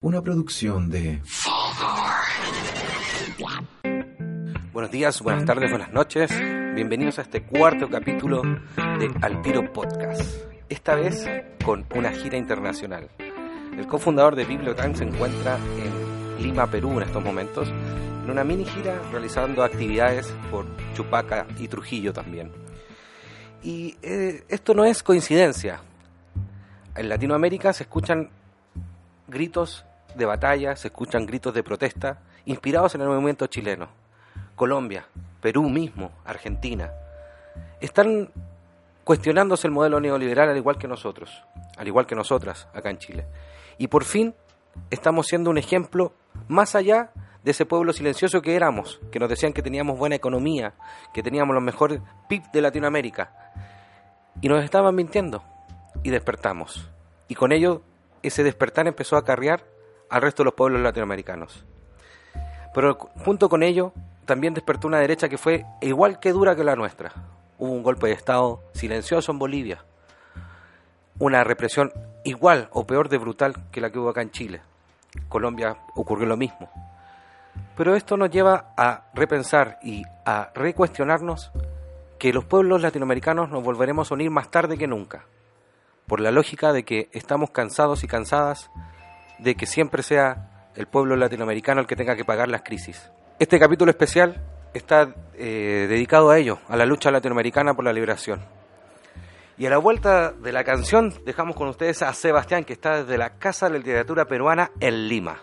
Una producción de... Buenos días, buenas tardes, buenas noches. Bienvenidos a este cuarto capítulo de Al Tiro Podcast. Esta vez con una gira internacional. El cofundador de Bibliotime se encuentra en Lima, Perú en estos momentos, en una mini gira realizando actividades por Chupaca y Trujillo también. Y eh, esto no es coincidencia. En Latinoamérica se escuchan gritos de batalla, se escuchan gritos de protesta inspirados en el movimiento chileno. Colombia, Perú mismo, Argentina, están cuestionándose el modelo neoliberal al igual que nosotros, al igual que nosotras acá en Chile. Y por fin estamos siendo un ejemplo más allá de ese pueblo silencioso que éramos, que nos decían que teníamos buena economía, que teníamos los mejores PIB de Latinoamérica. Y nos estaban mintiendo y despertamos. Y con ello ese despertar empezó a acarrear al resto de los pueblos latinoamericanos. Pero junto con ello también despertó una derecha que fue igual que dura que la nuestra. Hubo un golpe de Estado silencioso en Bolivia, una represión igual o peor de brutal que la que hubo acá en Chile. Colombia ocurrió lo mismo. Pero esto nos lleva a repensar y a recuestionarnos que los pueblos latinoamericanos nos volveremos a unir más tarde que nunca, por la lógica de que estamos cansados y cansadas de que siempre sea el pueblo latinoamericano el que tenga que pagar las crisis. Este capítulo especial está eh, dedicado a ello, a la lucha latinoamericana por la liberación. Y a la vuelta de la canción dejamos con ustedes a Sebastián, que está desde la Casa de la Literatura Peruana en Lima.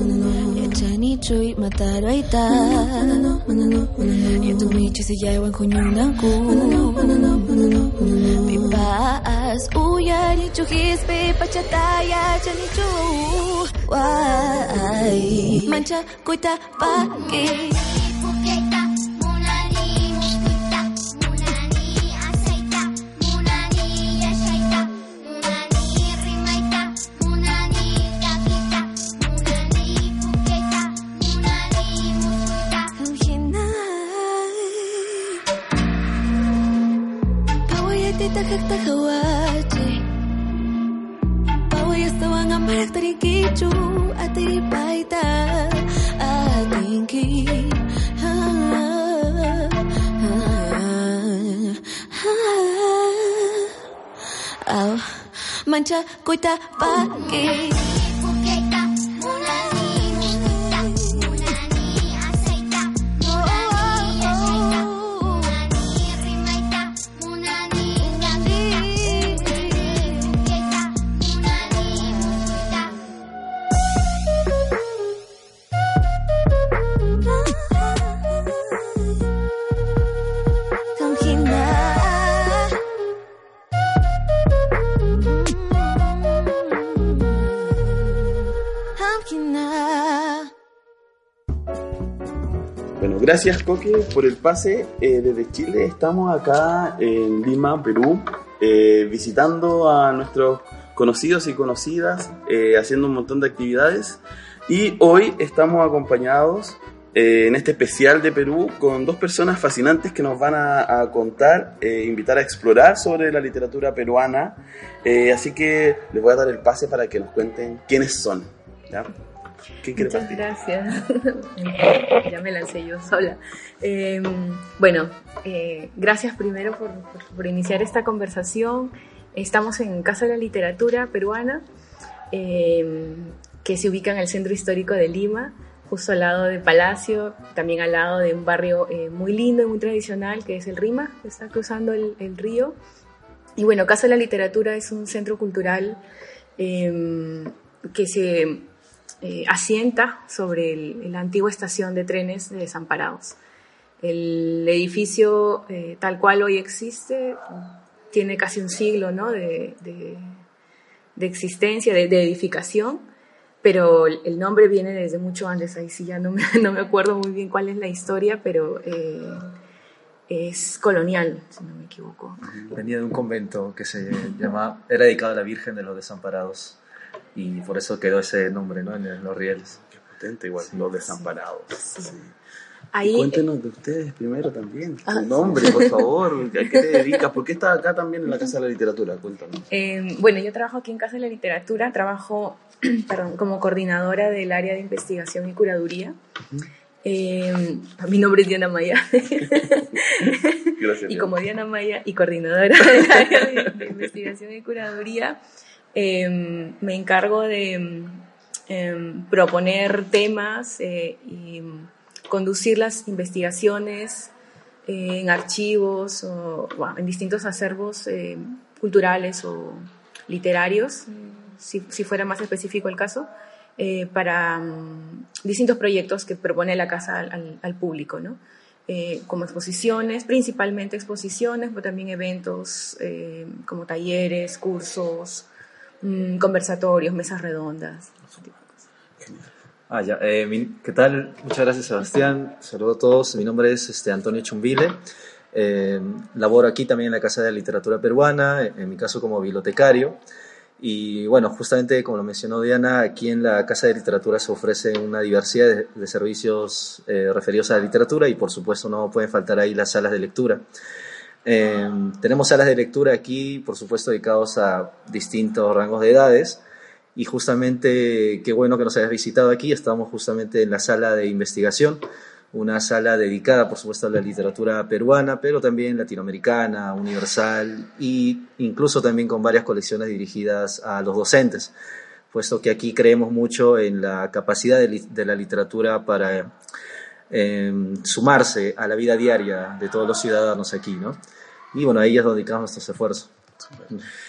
Why? itxui mataroita Etun itxizi jaiban Mancha tahawaje Pawayastawan ang paraktarikitsu Ati paita ating ki ah, ah, ah. Mancha kuita pagi gracias Coque por el pase eh, desde Chile. Estamos acá en Lima, Perú, eh, visitando a nuestros conocidos y conocidas, eh, haciendo un montón de actividades. Y hoy estamos acompañados eh, en este especial de Perú con dos personas fascinantes que nos van a, a contar, eh, invitar a explorar sobre la literatura peruana. Eh, así que les voy a dar el pase para que nos cuenten quiénes son. ¿ya? ¿Quién quiere Muchas partir? gracias. ya me lancé yo sola. Eh, bueno, eh, gracias primero por, por- por iniciar esta conversación. Estamos en Casa de la Literatura Peruana, eh, que se ubica en el centro histórico de Lima, justo al lado del Palacio, también al lado de un barrio eh, muy lindo y muy tradicional, que es el Rima, que está cruzando el, el río. Y bueno, Casa de la Literatura es un centro cultural eh, que se eh, asienta sobre la antigua estación de trenes de Desamparados. El edificio eh, tal cual hoy existe tiene casi un siglo de, existencia, de, edificación, pero el nombre viene desde mucho antes, ahí sí ya no me, no me acuerdo muy bien cuál es la historia, pero eh, es colonial, si no me equivoco. Venía de un convento que se llamaba, era dedicado a la Virgen de los Desamparados y por eso quedó ese nombre ¿no? en los rieles. Potente igual, los desamparados. Sí. Ahí, Cuéntenos de ustedes primero también. Ah, Tu nombre, por favor. ¿A qué te dedicas? ¿Por qué estás acá también en la Casa de la Literatura? Cuéntanos. Eh, bueno, yo trabajo aquí en Casa de la Literatura, trabajo perdón, como coordinadora del área de investigación y curaduría. Eh, mi nombre es Diana Maya. Gracias. y como Diana Maya y coordinadora del área de, de investigación y curaduría, eh, me encargo de eh, proponer temas eh, y conducir las investigaciones eh, en archivos o bueno, en distintos acervos eh, culturales o literarios, eh, si, si fuera más específico el caso, eh, para mm, distintos proyectos que propone la casa al, al- al público, ¿no? Eh, como exposiciones, principalmente exposiciones, pero también eventos eh, como talleres, cursos, mm, conversatorios, mesas redondas. Ah, ya. eh, ¿Qué tal? Muchas gracias, Sebastián. Saludos a todos. Mi nombre es este, Antonio Chumbile. Eh, laboro aquí también en la Casa de Literatura Peruana, en mi caso como bibliotecario. Y bueno, justamente como lo mencionó Diana, aquí en la Casa de Literatura se ofrece una diversidad de, de servicios eh, referidos a la literatura y por supuesto no pueden faltar ahí las salas de lectura. Eh, tenemos salas de lectura aquí, por supuesto, dedicados a distintos rangos de edades. Y justamente, qué bueno que nos hayas visitado aquí. Estamos justamente en la sala de investigación, una sala dedicada, por supuesto, a la literatura peruana, pero también latinoamericana, universal e incluso también con varias colecciones dirigidas a los docentes, puesto que aquí creemos mucho en la capacidad de, de la literatura para eh, sumarse a la vida diaria de todos los ciudadanos aquí, ¿no? Y bueno, ahí es donde dedicamos nuestros esfuerzos.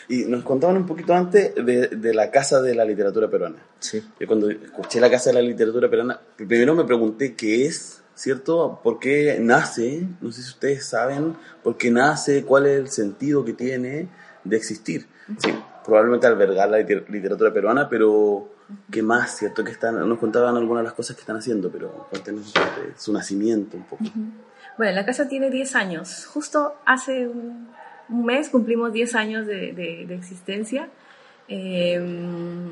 Y nos contaban un poquito antes de, de la Casa de la Literatura Peruana. Sí. Yo cuando escuché la Casa de la Literatura Peruana, primero me pregunté qué es, ¿cierto? ¿Por qué nace? No sé si ustedes saben por qué nace, cuál es el sentido que tiene de existir. Sí. probablemente albergar la liter- literatura peruana, pero ¿qué más? ¿Cierto? Que están, nos contaban algunas de las cosas que están haciendo, pero cuéntenos de su nacimiento un poco. Bueno, la casa tiene 10 años. Justo hace un, un mes cumplimos 10 años de, de- de existencia. Eh,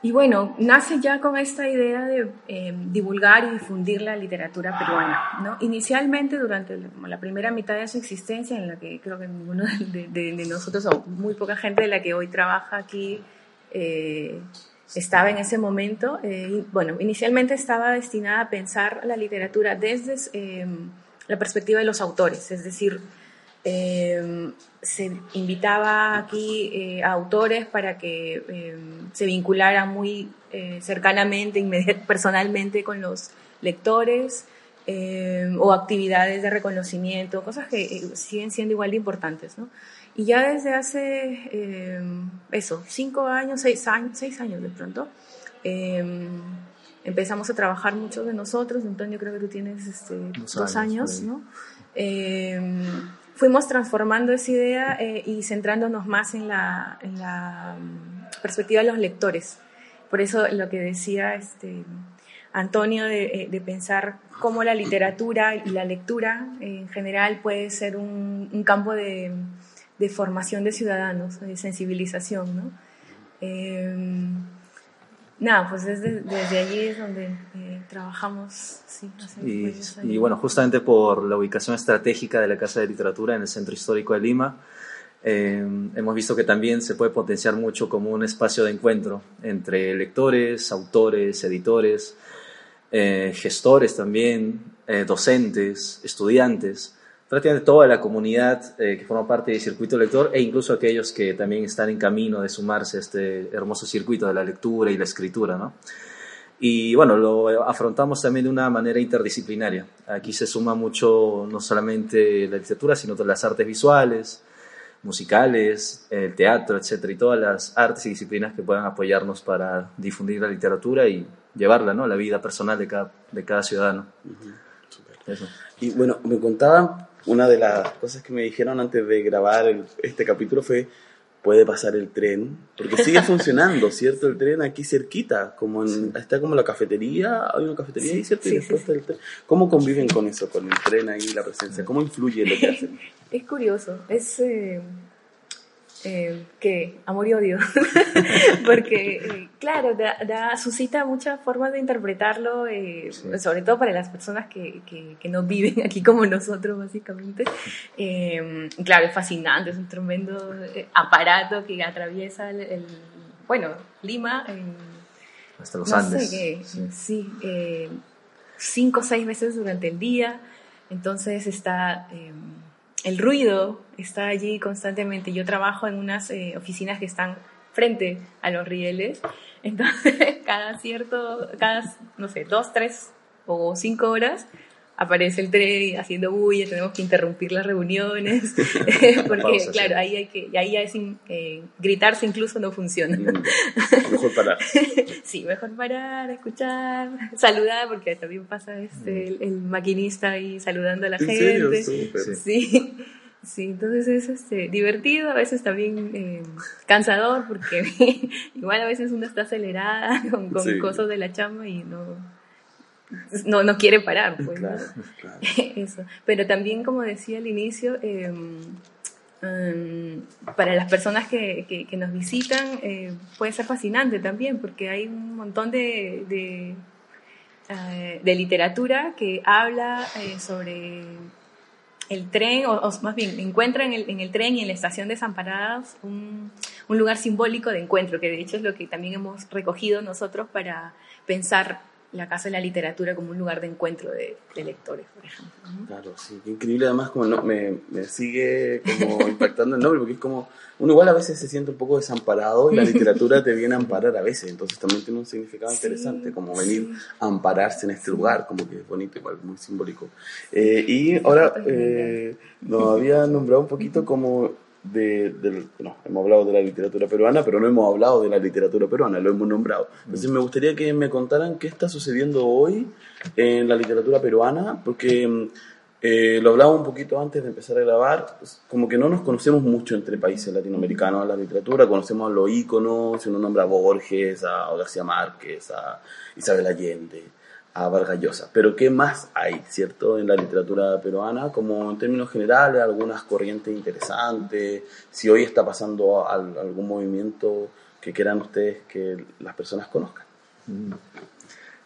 y bueno, nace ya con esta idea de eh, divulgar y difundir la literatura peruana. ¿no? Inicialmente, durante la, la primera mitad de su existencia, en la que creo que ninguno de, de- de nosotros, o muy poca gente de la que hoy trabaja aquí, eh, estaba en ese momento, eh, bueno, inicialmente estaba destinada a pensar la literatura desde eh, la perspectiva de los autores, es decir, eh, se invitaba aquí eh, a autores para que eh, se vincularan muy cercanamente, personalmente con los lectores o actividades de reconocimiento, cosas que siguen siendo igual de importantes, ¿no? Y ya desde hace, eh, eso, cinco años, seis años, seis años de pronto, eh, empezamos a trabajar muchos de nosotros. Antonio, creo que tú tienes este, Dos dos, años, años. ¿no? Eh, fuimos transformando esa idea eh, y centrándonos más en la, en la mm, perspectiva de los lectores. Por eso lo que decía este, Antonio de, eh, de pensar cómo la literatura y la lectura en general puede ser un, un campo de, de formación de ciudadanos, de sensibilización, ¿no? Eh, nada, pues desde, desde allí es donde eh, trabajamos, sí, Y, y bueno, justamente por la ubicación estratégica de la Casa de Literatura en el centro histórico de Lima, eh, hemos visto que también se puede potenciar mucho como un espacio de encuentro entre lectores, autores, editores, eh, gestores también, eh, docentes, estudiantes, prácticamente toda la comunidad eh, que forma parte del circuito lector e incluso aquellos que también están en camino de sumarse a este hermoso circuito de la lectura y la escritura, ¿no? Y bueno, lo afrontamos también de una manera interdisciplinaria. Aquí se suma mucho no solamente la literatura, sino todas las artes visuales, musicales, el teatro, etcétera, y todas las artes y disciplinas que puedan apoyarnos para difundir la literatura y llevarla ¿no? a la vida personal de cada, de cada ciudadano. Eso. Y bueno, me contaban, una de las cosas que me dijeron antes de grabar el- este capítulo fue, puede pasar el tren, porque sigue funcionando, ¿cierto? El tren aquí cerquita, como en, está como la cafetería, hay una cafetería ahí, ¿cierto? y sí, después sí, está el tren. ¿Cómo conviven con eso, con el tren ahí, la presencia? ¿Cómo influye lo que hacen? Es curioso, es eh, eh, que amor y odio, porque eh, claro, da, da- suscita muchas formas de interpretarlo, eh, sobre todo para las personas que, que- que no viven aquí como nosotros básicamente. Eh, claro, es fascinante, es un tremendo aparato que atraviesa el, el- bueno, Lima. Hasta los no Andes. sé sí. sí, cinco o seis veces durante el día. Entonces está eh, el ruido está allí constantemente. Yo trabajo en unas eh, oficinas que están frente a los rieles. Entonces cada cierto, cada no sé, dos, tres o cinco horas aparece el tren haciendo bulla, tenemos que interrumpir las reuniones, porque Pausa, sí. claro, ahí hay que, ahí es eh, gritarse incluso no funciona. Mm, Mejor parar. Sí, mejor parar, escuchar, saludar, porque también pasa este, el, el maquinista ahí saludando a la ¿En gente. serio? Súper. Sí, sí, entonces es este, divertido, a veces también eh, cansador, porque igual a veces uno está acelerada con, con Sí. cosas de la chamba y no, no, no quiere parar. Pues, ¿no? Claro. Eso. Pero también, como decía al inicio, eh, em, para las personas que, que- que nos visitan eh, puede ser fascinante también, porque hay un montón de, de, de literatura que habla eh, sobre el tren, o, o más bien encuentra en el, en el tren y en la estación Desamparadas un, un lugar simbólico de encuentro, que de hecho es lo que también hemos recogido nosotros para pensar la Casa de la Literatura como un lugar de encuentro de, de lectores, por ejemplo. ¿no? Claro, sí, qué increíble además como no, me, me sigue como impactando el nombre porque es como uno igual a veces se siente un poco desamparado y la literatura te viene a amparar a veces, entonces también tiene un significado Sí, interesante como venir sí. a ampararse en este lugar, como que es bonito, igual muy simbólico. Eh, y ahora eh, nos había nombrado un poquito como de, del, no, hemos hablado de la literatura peruana, pero no hemos hablado de la literatura peruana, lo hemos nombrado. Entonces me gustaría que me contaran qué está sucediendo hoy en la literatura peruana, porque mm, Eh, lo hablaba un poquito antes de empezar a grabar, pues, como que no nos conocemos mucho entre países latinoamericanos en la literatura, conocemos a los íconos, si uno nombra a Borges, a García Márquez, a Isabel Allende, a pero ¿qué más hay, cierto, en la literatura peruana? Como en términos generales, algunas corrientes interesantes, si hoy está pasando al- algún movimiento que quieran ustedes que las personas conozcan.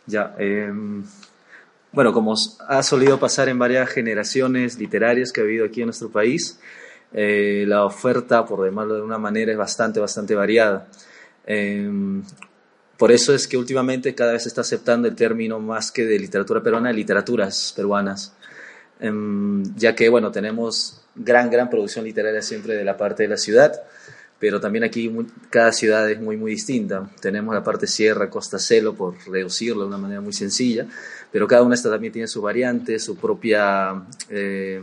Ya, em, bueno, como ha solido pasar en varias generaciones literarias que ha habido aquí en nuestro país, eh, la oferta, por llamarlo de una manera, es bastante, bastante variada. Em, por eso es que últimamente cada vez se está aceptando el término más que de literatura peruana, literaturas peruanas, Em, ya que, bueno, tenemos gran, gran producción literaria siempre de la parte de la ciudad, pero también aquí mu- cada ciudad es muy, muy distinta. Tenemos la parte sierra, costa, celo, por reducirlo de una manera muy sencilla, pero cada una también tiene su variante, su propia, eh,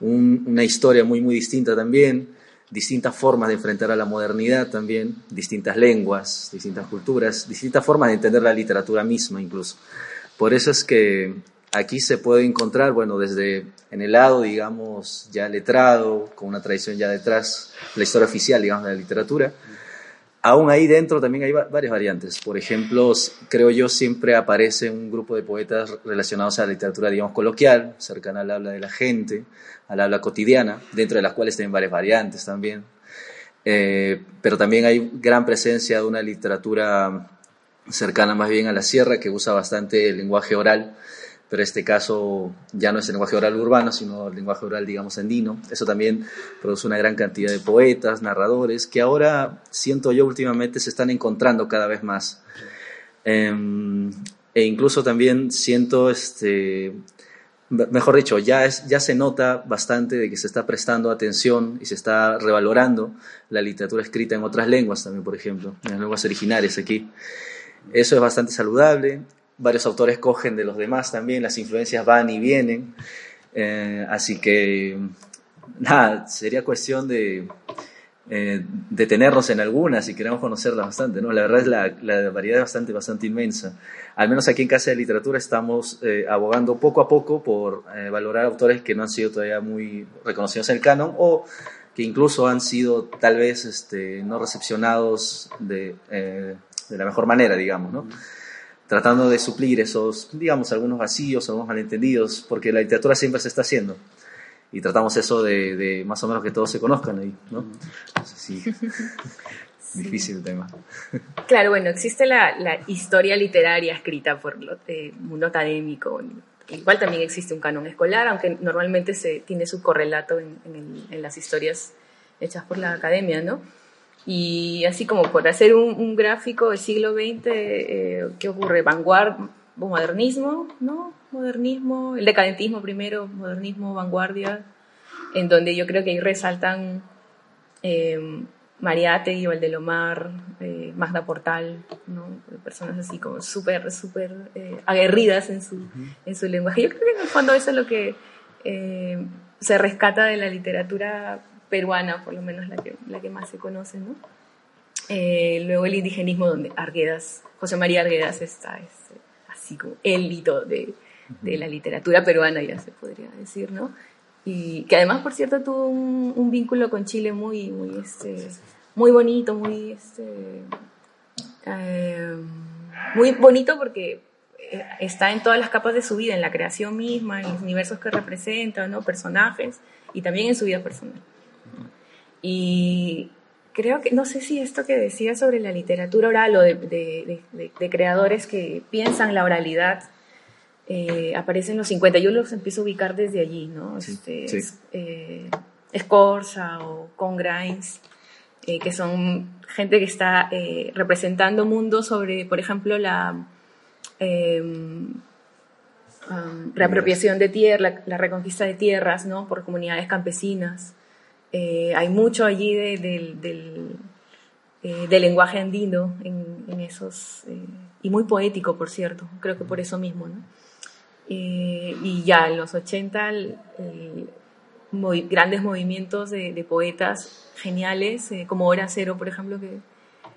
un- una historia muy, muy distinta también, distintas formas de enfrentar a la modernidad también, distintas lenguas, distintas culturas, distintas formas de entender la literatura misma incluso. Por eso es que aquí se puede encontrar, bueno, desde en el lado, digamos, ya letrado, con una tradición ya detrás, la historia oficial, digamos, de la literatura, aún ahí dentro también hay va- varias variantes. Por ejemplo, creo yo siempre aparece un grupo de poetas relacionados a la literatura, digamos, coloquial, cercana al habla de la gente, al habla cotidiana, dentro de las cuales tienen varias variantes también. Eh, pero también hay gran presencia de una literatura cercana más bien a la sierra, que usa bastante el lenguaje oral, pero este caso ya no es el lenguaje oral urbano, sino el lenguaje oral, digamos, andino. Eso también produce una gran cantidad de poetas, narradores, que ahora siento yo últimamente se están encontrando cada vez más. Em, e incluso también siento, este, me- mejor dicho, ya, es, ya se nota bastante de que se está prestando atención y se está revalorando la literatura escrita en otras lenguas también, por ejemplo, en lenguas originarias aquí. Eso es bastante saludable. Varios autores cogen de los demás también, las influencias van y vienen. Eh, así que, nada, sería cuestión de eh, detenernos en algunas si queremos conocerlas bastante. ¿no? La verdad es la, la variedad es bastante, bastante inmensa. Al menos aquí en Casa de Literatura estamos eh, abogando poco a poco por valorar autores que no han sido todavía muy reconocidos en el canon o que incluso han sido tal vez este, no recepcionados de, de la mejor manera, digamos, ¿no? Tratando de suplir esos, digamos, algunos vacíos, algunos malentendidos, porque la literatura siempre se está haciendo. Y tratamos eso de, de más o menos que todos se conozcan ahí, ¿no? Entonces, sí, difícil el tema. Claro, bueno, existe la, la historia literaria escrita por el mundo académico. Igual también existe un canon escolar, aunque normalmente se tiene su correlato en, en el- en las historias hechas por la academia, ¿no? Y así como por hacer un, un gráfico del siglo XX, eh, ¿qué ocurre? Vanguardia, modernismo, ¿no? Modernismo, el decadentismo primero, modernismo, vanguardia, en donde yo creo que ahí resaltan eh, Mariátegui, Valdelomar, eh, Magda Portal, ¿no? personas así como súper, súper eh, aguerridas en su, en su lenguaje. Yo creo que en el fondo eso es lo que eh, se rescata de la literatura peruana, por lo menos la que, la que más se conoce. ¿no? Eh, luego el indigenismo, donde Arguedas, José María Arguedas está este, así como el hito de, de la literatura peruana, ya se podría decir, ¿no? y que además, por cierto, tuvo un, un vínculo con Chile muy, muy, este, muy bonito, muy, este, eh, muy bonito porque eh, está en todas las capas de su vida, en la creación misma, en los universos que representa, ¿no? personajes y también en su vida personal. Y creo que, no sé si esto que decía sobre la literatura oral o de, de- de- de- creadores que piensan la oralidad, eh, aparece en los 50, yo los empiezo a ubicar desde allí, ¿no? Sí, Este, sí. es- eh, Scorza o Con Grimes, eh, que son gente que está eh, representando mundos sobre, por ejemplo, la um, reapropiación de tierra, la, la reconquista de tierras, ¿no? Por comunidades campesinas. Eh, hay mucho allí de- del, del, eh, del lenguaje andino en, en esos, eh, y muy poético, por cierto, creo que por eso mismo, ¿no? Eh, y ya en los 80, el- el movi- grandes movimientos de, de poetas geniales, eh, como Hora Cero, por ejemplo, que,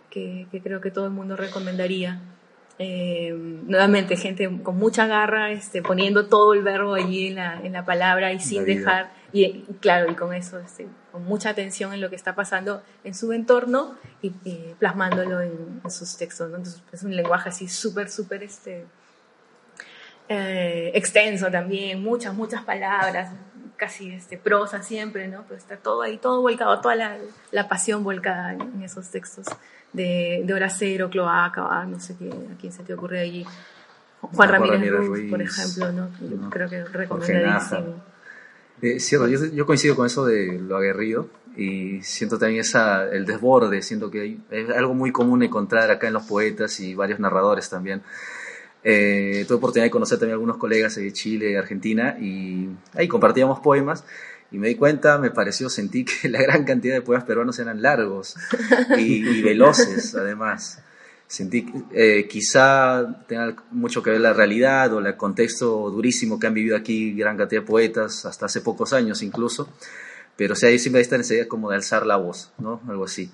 que, que creo que todo el mundo recomendaría. Eh, nuevamente, gente con mucha garra, este, poniendo todo el verbo allí en la, en la palabra y sin vida. dejar, y claro, y con eso, este, con mucha atención en lo que está pasando en su entorno y, y plasmándolo en, en sus textos. ¿no? Entonces, es un lenguaje así súper, súper este, eh, extenso también, muchas, muchas palabras, casi este, prosa siempre, ¿no? Pero está todo ahí, todo volcado, toda la, la pasión volcada en, esos textos de, de Horacero, Cloaca, ah, no sé qué, a quién se te ocurre allí. Juan Ramírez, Ruiz, Ruiz, por ejemplo, ¿no? ¿no? Creo que recomendadísimo. Eh, cierto, yo, yo coincido con eso de lo aguerrido y siento también esa, el desborde, siento que hay- es algo muy común encontrar acá en los poetas y varios narradores también. Eh, tuve oportunidad de conocer también algunos colegas de Chile Argentina y ahí compartíamos poemas y me di cuenta, me pareció, sentí que la gran cantidad de poemas peruanos eran largos y, y veloces además. Sentí eh, quizá tenga mucho que ver la realidad o el contexto durísimo que han vivido aquí gran cantidad de poetas, hasta hace pocos años incluso, pero o sea, hay siempre esta necesidad como de alzar la voz, ¿no? Algo así.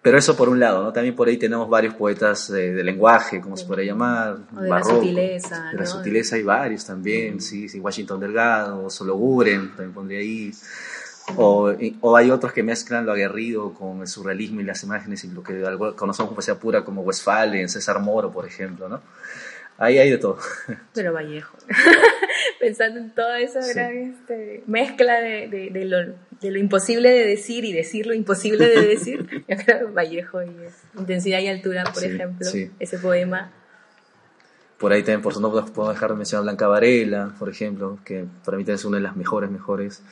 Pero eso por un lado, ¿no? También por ahí tenemos varios poetas eh, de lenguaje, como se podría llamar, O de la sutileza, De la sutileza hay varios también, sí, sí, Washington Delgado, Solo Guren, también pondría ahí. O, hay otros que mezclan lo aguerrido con el surrealismo y las imágenes y lo que conocemos como poesía pura como Westphalen, César Moro, por ejemplo, ¿no? Ahí hay de todo. Pero Vallejo. Pensando en toda esa Sí. gran este, mezcla de, de, de lo, de lo imposible de decir y decir lo imposible de decir, yo creo que Vallejo y es Intensidad y Altura, por Sí, ejemplo, sí. ese poema. Por ahí también, por eso no puedo dejar de mencionar a Blanca Varela, por ejemplo, que para mí también es una de las mejores, mejores.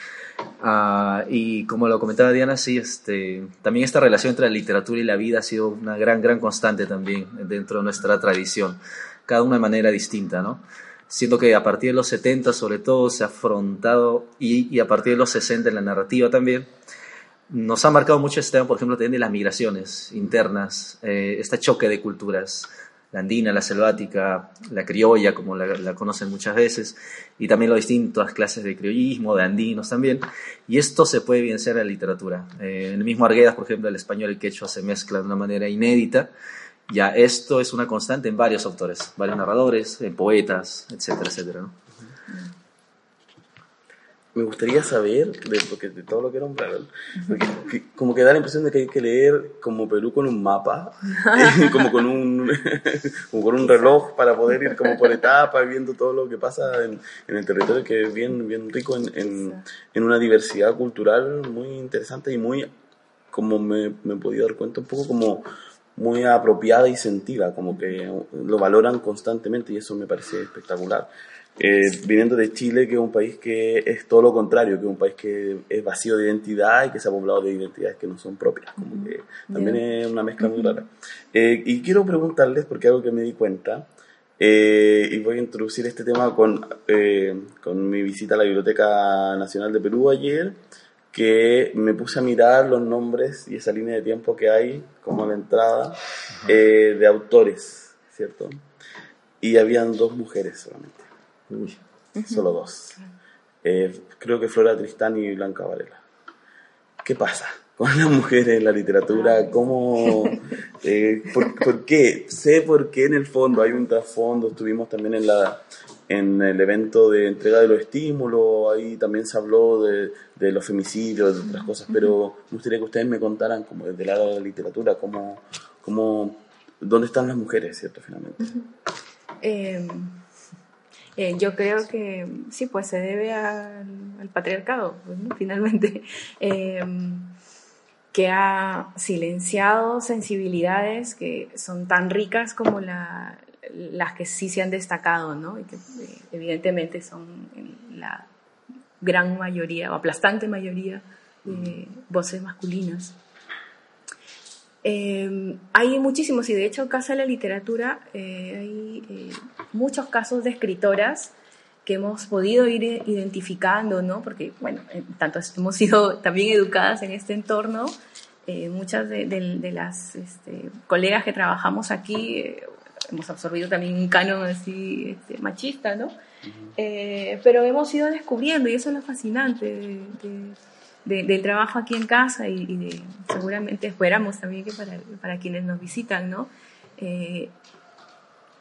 Ah, y como lo comentaba Diana, sí, este, también esta relación entre la literatura y la vida ha sido una gran, gran constante también dentro de nuestra tradición, cada una de manera distinta, ¿no? Siento que a partir de los 70 sobre todo se ha afrontado y, y a partir de los 60 en la narrativa también, nos ha marcado mucho este tema, por ejemplo, también de las migraciones internas, eh, este choque de culturas, la andina, la selvática, la criolla, como la, conocen muchas veces, y también las distintas clases de criollismo, de andinos también, y esto se puede evidenciar en la literatura. Eh, en el mismo Arguedas, por ejemplo, el español y el quechua se mezclan de una manera inédita, ya esto es una constante en varios autores, varios narradores, en poetas, etcétera, etcétera. Me gustaría saber, de, porque de todo lo que nombraron, porque que- como que da la impresión de que hay que leer como Perú con un mapa, eh, como con un como con un reloj para poder ir como por etapas, viendo todo lo que pasa en, en el territorio, que es bien, bien rico en, en, en una diversidad cultural muy interesante y muy, como me, me he podido dar cuenta, un poco como muy apropiada y sentida, como que lo valoran constantemente y eso me parece espectacular. Eh, viniendo de Chile, que es un país que es todo lo contrario, que es un país que es vacío de identidad y que se ha poblado de identidades que no son propias, como que también es una mezcla muy rara. Eh, y quiero preguntarles, porque algo que me di cuenta, eh, y voy a introducir este tema con, eh, con mi visita a la Biblioteca Nacional de Perú ayer, que me puse a mirar los nombres y esa línea de tiempo que hay, como a la entrada, eh, de autores, ¿cierto? Y habían dos mujeres solamente, Uy. solo dos. Eh, creo que Flora Tristán y Blanca Varela. ¿Qué pasa con las mujeres en la literatura? ¿Cómo, eh, por, por qué? Sé por qué en el fondo hay un trasfondo. Estuvimos también en, la, en el evento de entrega de los estímulos, ahí también se habló de, de los femicidios, de otras cosas, pero me gustaría que ustedes me contaran, como desde el lado de la literatura, cómo, cómo, dónde están las mujeres, ¿cierto? Finalmente. Eh, eh, yo creo que sí, pues se debe al, patriarcado, pues, finalmente, eh, que ha silenciado sensibilidades que son tan ricas como la- las que sí se han destacado, ¿no? Y que eh, evidentemente son la gran mayoría o aplastante mayoría de voces masculinas. Eh, hay muchísimos, y de hecho, en Casa de la Literatura eh, hay eh, muchos casos de escritoras que hemos podido ir i- identificando, ¿no? Porque, bueno, en tanto hemos sido también educadas en este entorno, eh, muchas de, de- de las este, colegas que trabajamos aquí eh, hemos absorbido también un canon así este, machista, ¿no? Eh, pero hemos ido descubriendo, y eso es lo fascinante de- de- de- del trabajo aquí en casa y, de, seguramente esperamos también que para, para quienes nos visitan, ¿no? Eh,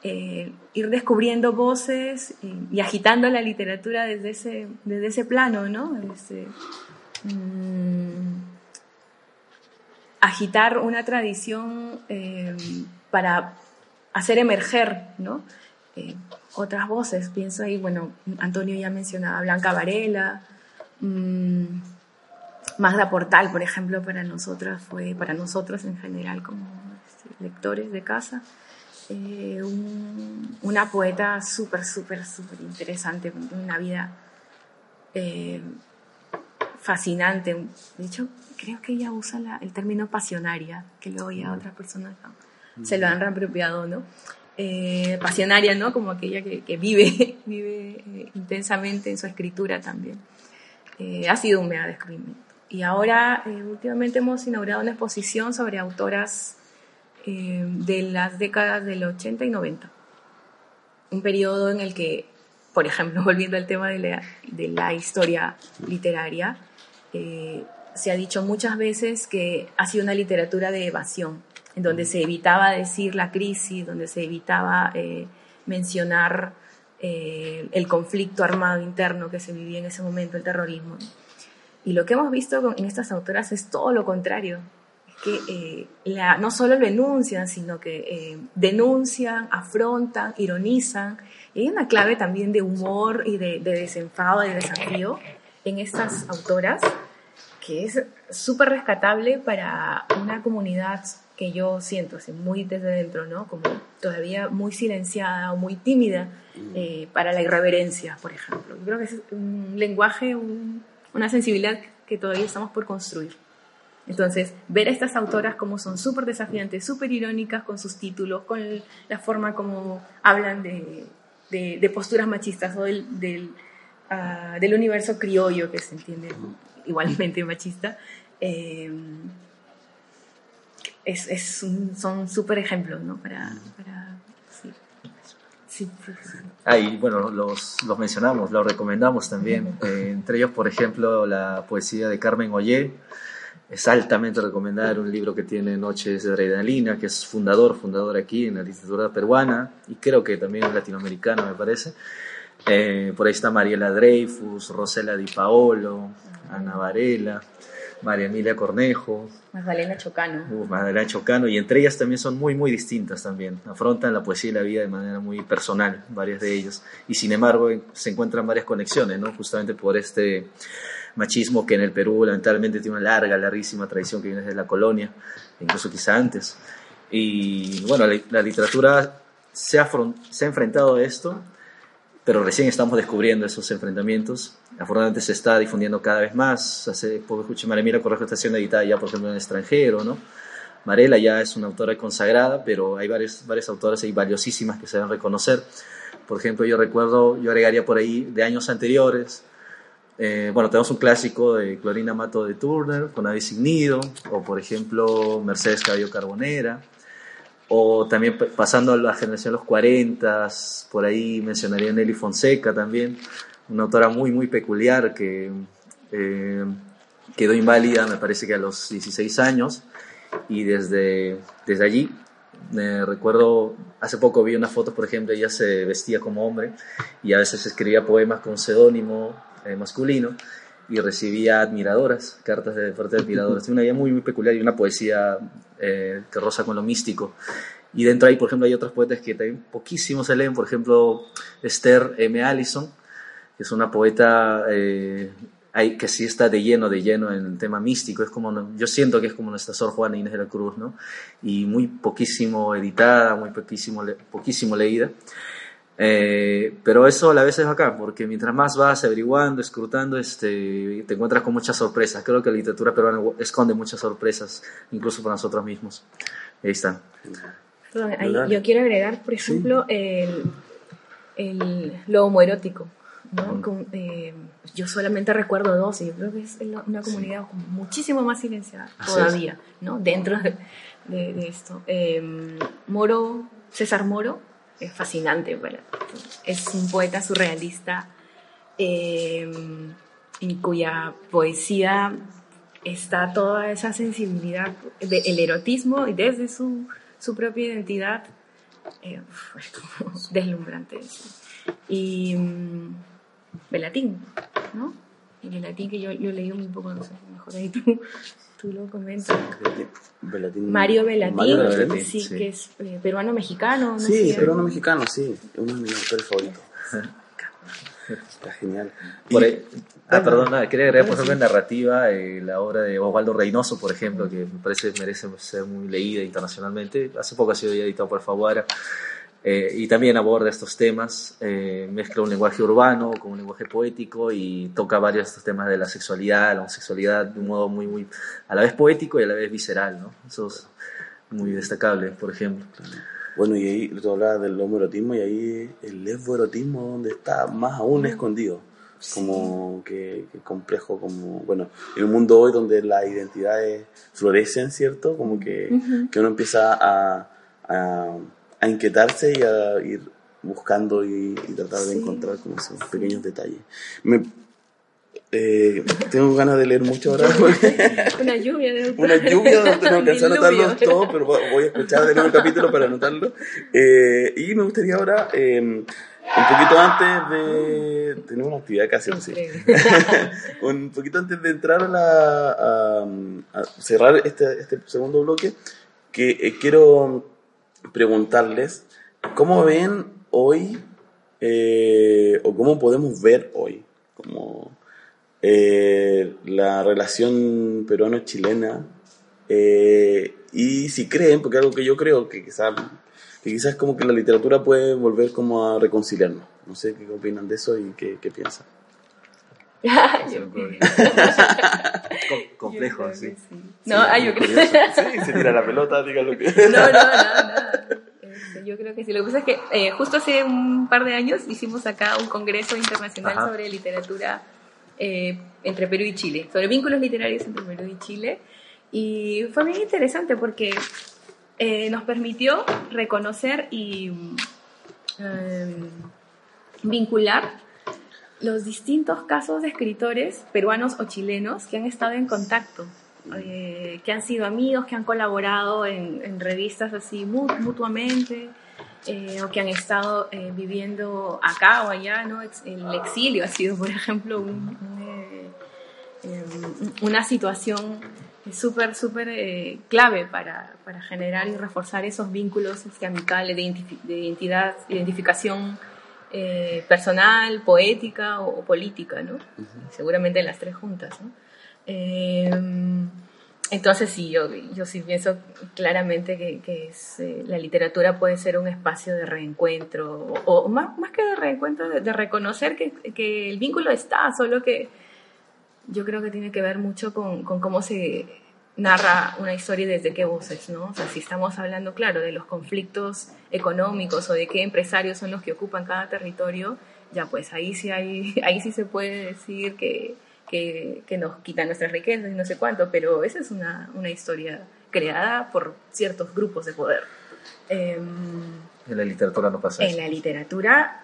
eh, ir descubriendo voces y, agitando la literatura desde ese, desde ese plano, ¿no? Este, mm, agitar una tradición eh, para hacer emerger, ¿no? Otras voces. Pienso ahí, bueno, Antonio ya mencionaba Blanca Varela, mm, Magda Portal, por ejemplo, para nosotras fue, para nosotros en general como este, lectores de casa, eh, un- una poeta súper, súper, súper interesante, una vida eh, fascinante. De hecho, creo que ella usa la- el término pasionaria, que luego ya otras personas ¿no? se lo han reapropiado, ¿no? Eh, pasionaria, ¿no? Como aquella que, que vive, vive eh, intensamente en su escritura también. Eh, ha sido un mega descubrimiento. Y ahora, eh, últimamente hemos inaugurado una exposición sobre autoras eh, de las décadas del 80 y 90. Un periodo en el que, por ejemplo, volviendo al tema de la, historia literaria, eh, se ha dicho muchas veces que ha sido una literatura de evasión, en donde se evitaba decir la crisis, donde se evitaba mencionar el conflicto armado interno que se vivía en ese momento, el terrorismo. Y lo que hemos visto con- en estas autoras es todo lo contrario. Es que eh, la- no solo lo enuncian, sino que eh, denuncian, afrontan, ironizan. Y hay una clave también de humor y de, de desenfado, de desafío en estas autoras que es súper rescatable para una comunidad que yo siento así, muy desde dentro, ¿no? Como todavía muy silenciada o muy tímida eh, para la irreverencia, por ejemplo. Yo creo que es un lenguaje, un- una sensibilidad que todavía estamos por construir. Entonces, ver a estas autoras como son súper desafiantes, súper irónicas con sus títulos, con la forma como hablan de, de- posturas machistas o del, ah, del universo criollo que se entiende igualmente machista, eh, es, es un- son súper ejemplos, ¿no? Para. Sí, sí, sí. Ah, y bueno, los, los mencionamos, los recomendamos también. Eh, entre ellos, por ejemplo, la poesía de Carmen Ollé. Es altamente recomendar un libro que tiene Noches de Adrenalina, que es fundador, fundador aquí en la literatura peruana y creo que también latinoamericana, me parece. Eh, por ahí está Mariela Dreyfus, Rosela Di Paolo, Ana Varela, María Emilia Cornejo, Magdalena Chocano. Uf, Magdalena Chocano, y entre ellas también son muy, muy distintas también. Afrontan la poesía y la vida de manera muy personal, varias de ellas. Y sin embargo, se encuentran varias conexiones, ¿no? Justamente por este machismo que en el Perú lamentablemente tiene una larga, larguísima tradición que viene desde la colonia, incluso quizá antes. Y bueno, la, la literatura se ha, se ha enfrentado a esto, pero recién estamos descubriendo esos enfrentamientos. Afortunadamente se está difundiendo cada vez más. Hace poco escuché María Mira Correjo está siendo editada ya, por ejemplo, en el extranjero, ¿no? Marela ya es una autora consagrada, pero hay varias, varias autoras ahí valiosísimas que se deben reconocer. Por ejemplo, yo recuerdo, yo agregaría por ahí de años anteriores, eh, bueno, tenemos un clásico de Clorina Mato de Turner, con Avis Signido, o por ejemplo Mercedes Cabello Carbonera, o también pasando a la generación de los 40, por ahí mencionaría Nelly Fonseca también, una autora muy, muy peculiar que eh, quedó inválida, me parece que a los 16 años, y desde, desde allí, me recuerdo, hace poco vi unas fotos, por ejemplo, ella se vestía como hombre y a veces escribía poemas con seudónimo eh, masculino y recibía admiradoras, cartas de parte de admiradoras. Tiene una idea muy, muy peculiar y una poesía eh, que roza con lo místico. Y dentro ahí, por ejemplo, hay otros poetas que también poquísimo se leen, por ejemplo, Esther M. Allison, que es una poeta eh, que sí está de lleno, de lleno en el tema místico. Es como, yo siento que es como nuestra Sor Juana Inés de la Cruz, ¿no? Y muy poquísimo editada, muy poquísimo, poquísimo leída. Eh, pero eso a la vez es acá, porque mientras más vas averiguando, escrutando, este, te encuentras con muchas sorpresas. Creo que la literatura peruana esconde muchas sorpresas, incluso para nosotros mismos. Ahí están. Perdón, ahí yo quiero agregar, por ejemplo, el, el, lo homoerótico. ¿no? Con, eh, yo solamente recuerdo dos y yo creo que es una comunidad como muchísimo más silenciada Así es. todavía, ¿no? dentro de, de- de esto. Eh, Moro, César Moro, es fascinante, bueno, es un poeta surrealista en cuya poesía está toda esa sensibilidad del erotismo y desde su, su propia identidad eh, como deslumbrante eso. Y mm, Velatín, ¿no? Y Velatín que yo, yo leí un poco, no sé, mejor ahí tú, tú lo comentas. Mario Velatín, Mario Velatín, sí, sí. que es eh, peruano-mexicano. ¿no? Sí, peruano-mexicano, sí. Uno de mis autores favoritos. Está genial. Por Y- ahí- ah, perdón, nada, quería agregar, por ejemplo, en narrativa eh, la obra de Osvaldo Reynoso, por ejemplo, que me parece merece ser muy leída internacionalmente. Hace poco ha sido ya editado por Faguara. Eh, y también aborda estos temas, eh, mezcla un lenguaje urbano con un lenguaje poético y toca varios de estos temas de la sexualidad, la homosexualidad, de un modo muy, muy, a la vez poético y a la vez visceral, ¿no? Eso es muy destacable, por ejemplo. Bueno, y ahí tú hablabas del homoerotismo y ahí el lesboerotismo donde está más aún escondido. Como que, que complejo, como, bueno, en un mundo hoy donde las identidades florecen, ¿cierto? Como que, que uno empieza a, a, a inquietarse y a ir buscando y, y tratar de Sí. encontrar como esos pequeños detalles. Me, eh, tengo ganas de leer mucho ahora. Una lluvia de una lluvia, no tengo que alcanzar a anotarlo Diluvio. todo, pero voy a escuchar de nuevo el capítulo para anotarlo. Eh, y me gustaría ahora, eh, un poquito antes de... Tenemos una actividad casi así. Un poquito antes de entrar a, la, a, a cerrar este, este segundo bloque, que eh, quiero preguntarles cómo ven hoy eh, o cómo podemos ver hoy como eh, la relación peruano-chilena eh, y si creen, porque algo que yo creo que quizás que quizás como que la literatura puede volver como a reconciliarnos. No sé qué opinan de eso y qué, qué piensan. Complejo, yo creo sí. que sí. No, ah, yo creo Curioso. Sí, se tira la pelota, diga lo que... No, no, no, nada. Este, Yo creo que sí. Lo que pasa es que eh, justo hace un par de años hicimos acá un congreso internacional Ajá. sobre literatura eh, entre Perú y Chile, sobre vínculos literarios entre Perú y Chile. Y fue bien interesante porque eh, nos permitió reconocer y eh, vincular los distintos casos de escritores peruanos o chilenos que han estado en contacto, eh, que han sido amigos, que han colaborado en, en revistas así mu- mutuamente, eh, o que han estado eh, viviendo acá o allá, ¿no? El exilio ha sido, por ejemplo, un- un, eh, eh, una situación súper, súper eh, clave para, para generar y reforzar esos vínculos amicales de identidad, identificación eh, personal, poética o, o política, ¿no? Seguramente las tres juntas, ¿no? Eh, entonces sí, yo, yo sí pienso claramente que, que es, eh, la literatura puede ser un espacio de reencuentro, o, o más, más que de reencuentro, de, de reconocer que, que el vínculo está, solo que yo creo que tiene que ver mucho con, con cómo se narra una historia desde qué voces, ¿no? O sea, si estamos hablando, claro, de los conflictos económicos o de qué empresarios son los que ocupan cada territorio, ya pues ahí sí, hay, ahí sí se puede decir que, que, que nos quitan nuestras riquezas y no sé cuánto, pero esa es una, una historia creada por ciertos grupos de poder. Em, En la literatura no pasa en eso. la literatura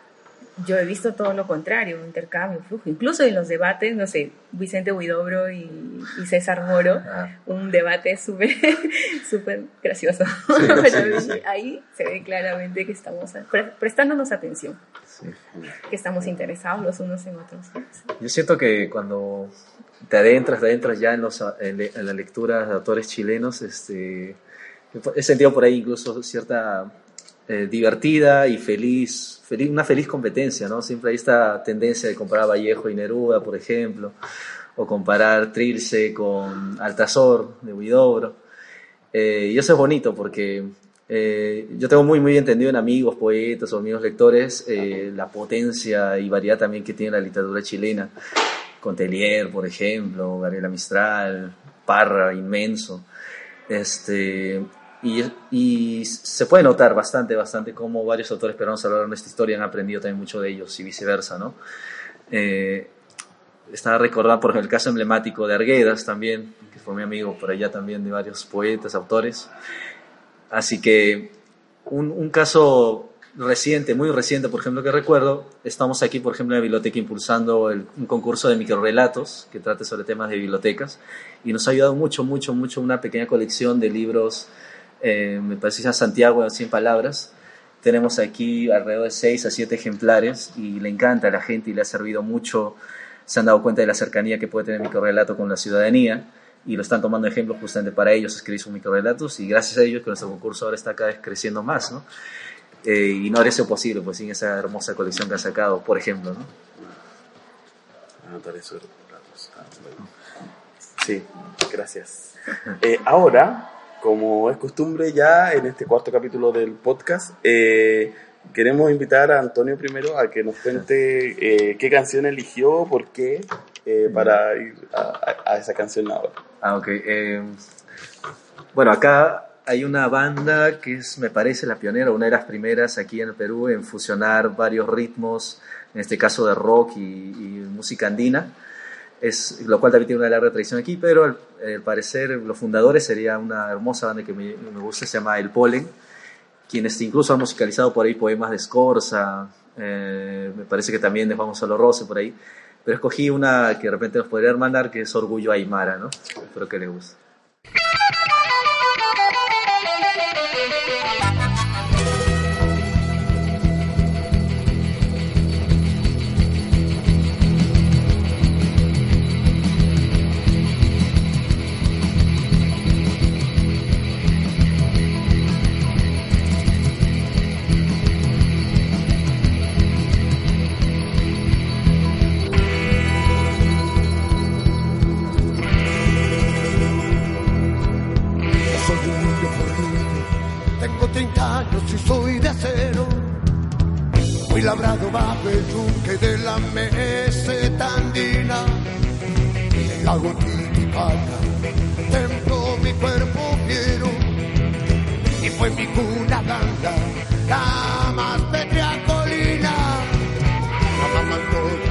yo he visto todo lo contrario, un intercambio, flujo. Incluso en los debates, no sé, Vicente Huidobro y, y César Moro, Ah. un debate súper súper gracioso. Sí, Pero sí, sí. ahí se ve claramente que estamos pre- prestándonos atención, que estamos interesados los unos en otros. Yo siento que cuando te adentras, te adentras ya en, los, en la lectura de autores chilenos, este, he sentido por ahí incluso cierta eh, divertida y feliz, feliz, una feliz competencia, ¿no? Siempre hay esta tendencia de comparar a Vallejo y Neruda, por ejemplo, o comparar Trilce con Altazor de Huidobro. Eh, y eso es bonito porque eh, yo tengo muy, muy entendido en amigos, poetas o amigos lectores eh, la potencia y variedad también que tiene la literatura chilena. Con Telier, por ejemplo, Gabriela Mistral, Parra, inmenso. Este, y, y se puede notar bastante, bastante cómo varios autores peruanos a de esta historia han aprendido también mucho de ellos y viceversa, ¿no? Eh, estaba recordando, por ejemplo, el caso emblemático de Arguedas también, que fue mi amigo por allá también de varios poetas, autores. Así que un, un caso reciente, muy reciente, por ejemplo, que recuerdo, estamos aquí, por ejemplo, en la biblioteca impulsando el- un concurso de microrelatos que trate sobre temas de bibliotecas y nos ha ayudado mucho, mucho, mucho una pequeña colección de libros, eh, me parece llama Santiago en 100 palabras, Tenemos aquí alrededor de 6 a 7 ejemplares y le encanta a la gente y le ha servido mucho. Se han dado cuenta de la cercanía que puede tener el microrelato con la ciudadanía y lo están tomando ejemplo justamente para ellos escribir sus microrelatos y gracias a ellos que nuestro concurso ahora está cada vez creciendo más, ¿no? Eh, y no habría sido posible pues sin esa hermosa colección que han sacado, por ejemplo, ¿no? Ah. Sí, gracias. Eh, ahora, como es costumbre ya en este cuarto capítulo del podcast, eh, queremos invitar a Antonio primero a que nos cuente eh, qué canción eligió, por qué, eh, para ir a, a- a esa canción ahora. Ah, ok. eh, bueno, acá hay una banda que es, me parece, la pionera, una de las primeras aquí en el Perú en fusionar varios ritmos, en este caso de rock y, y música andina, es, lo cual también tiene una larga tradición aquí, pero al, al parecer los fundadores sería una hermosa banda que me, me gusta, se llama El Polen, quienes incluso han musicalizado por ahí poemas de Scorza, eh, me parece que también de Juan Solo Rose por ahí, pero escogí una que de repente nos podría hermanar, que es Orgullo Aymara, ¿no? Espero que le guste. Fui labrado bajo el yunque de la meseta andina. El lago Titicaca templó mi cuerpo fiero y fue mi cuna blanda la más pétrea colina. La mamá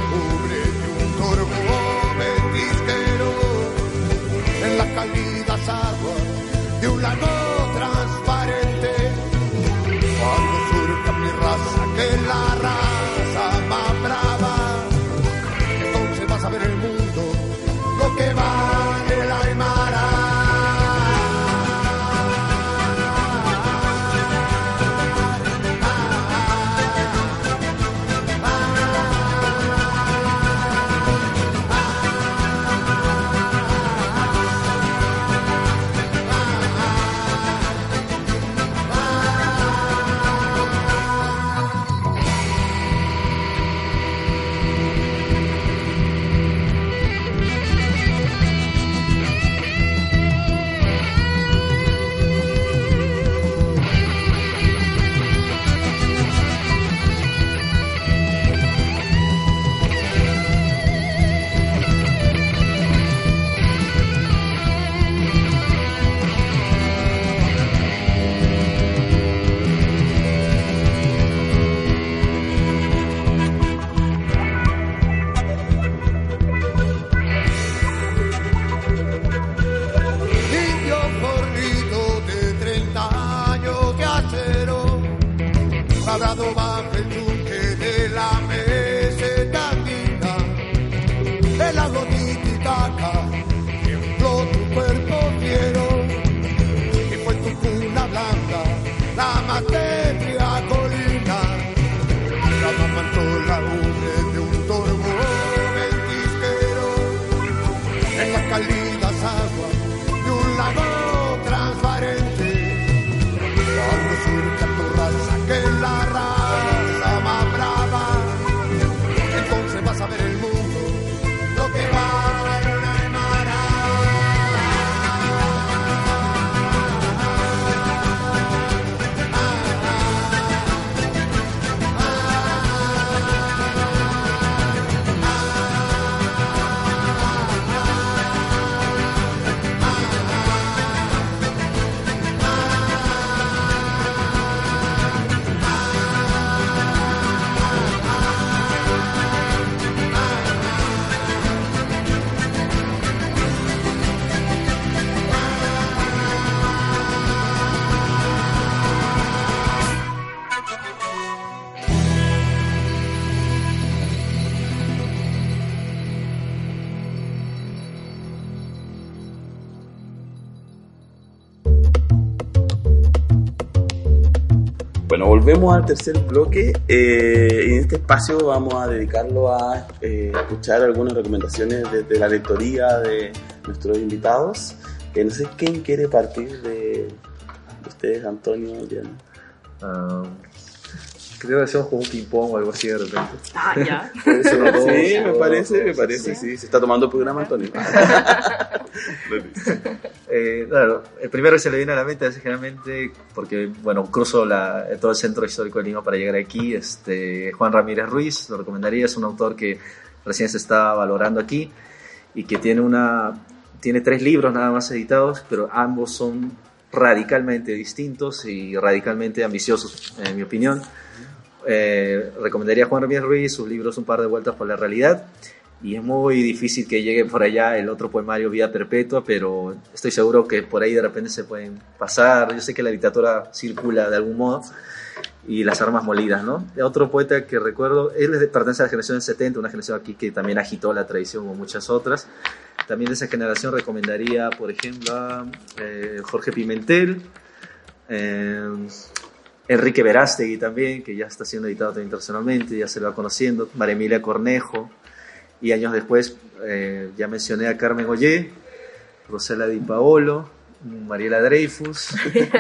Volvemos al tercer bloque. Eh, en este espacio vamos a dedicarlo a eh, escuchar algunas recomendaciones desde la lectoría de nuestros invitados. Eh, no sé quién quiere partir de, de ustedes, Antonio, Diana. Ah, creo que hacemos como un ping-pong o algo así de repente. Ah, ya. Puede ser los dos, Sí, me parece, me parece, sí. sí. Se está tomando el programa, Antonio. Eh, claro, el primero que se le viene a la mente es generalmente porque, bueno, cruzo la, todo el centro histórico de Lima para llegar aquí. Este, Juan Ramírez Ruiz, lo recomendaría, es un autor que recién se está valorando aquí y que tiene, una, tiene tres libros nada más editados, pero ambos son radicalmente distintos y radicalmente ambiciosos, en mi opinión. Eh, recomendaría a Juan Ramírez Ruiz sus libros Un par de vueltas por la realidad y es muy difícil que llegue por allá el otro poemario Vida Perpetua, pero estoy seguro que por ahí de repente se pueden pasar. Yo sé que la literatura circula de algún modo y las armas molidas, ¿no? Otro poeta que recuerdo, él pertenece a la generación del 70, una generación aquí que también agitó la tradición como muchas otras. También de esa generación recomendaría, por ejemplo, a eh, Jorge Pimentel, eh, Enrique Verástegui también, que ya está siendo editado internacionalmente, ya se lo va conociendo, María Emilia Cornejo, y años después eh, ya mencioné a Carmen Ollé, Rosela Di Paolo, Mariela Dreyfus.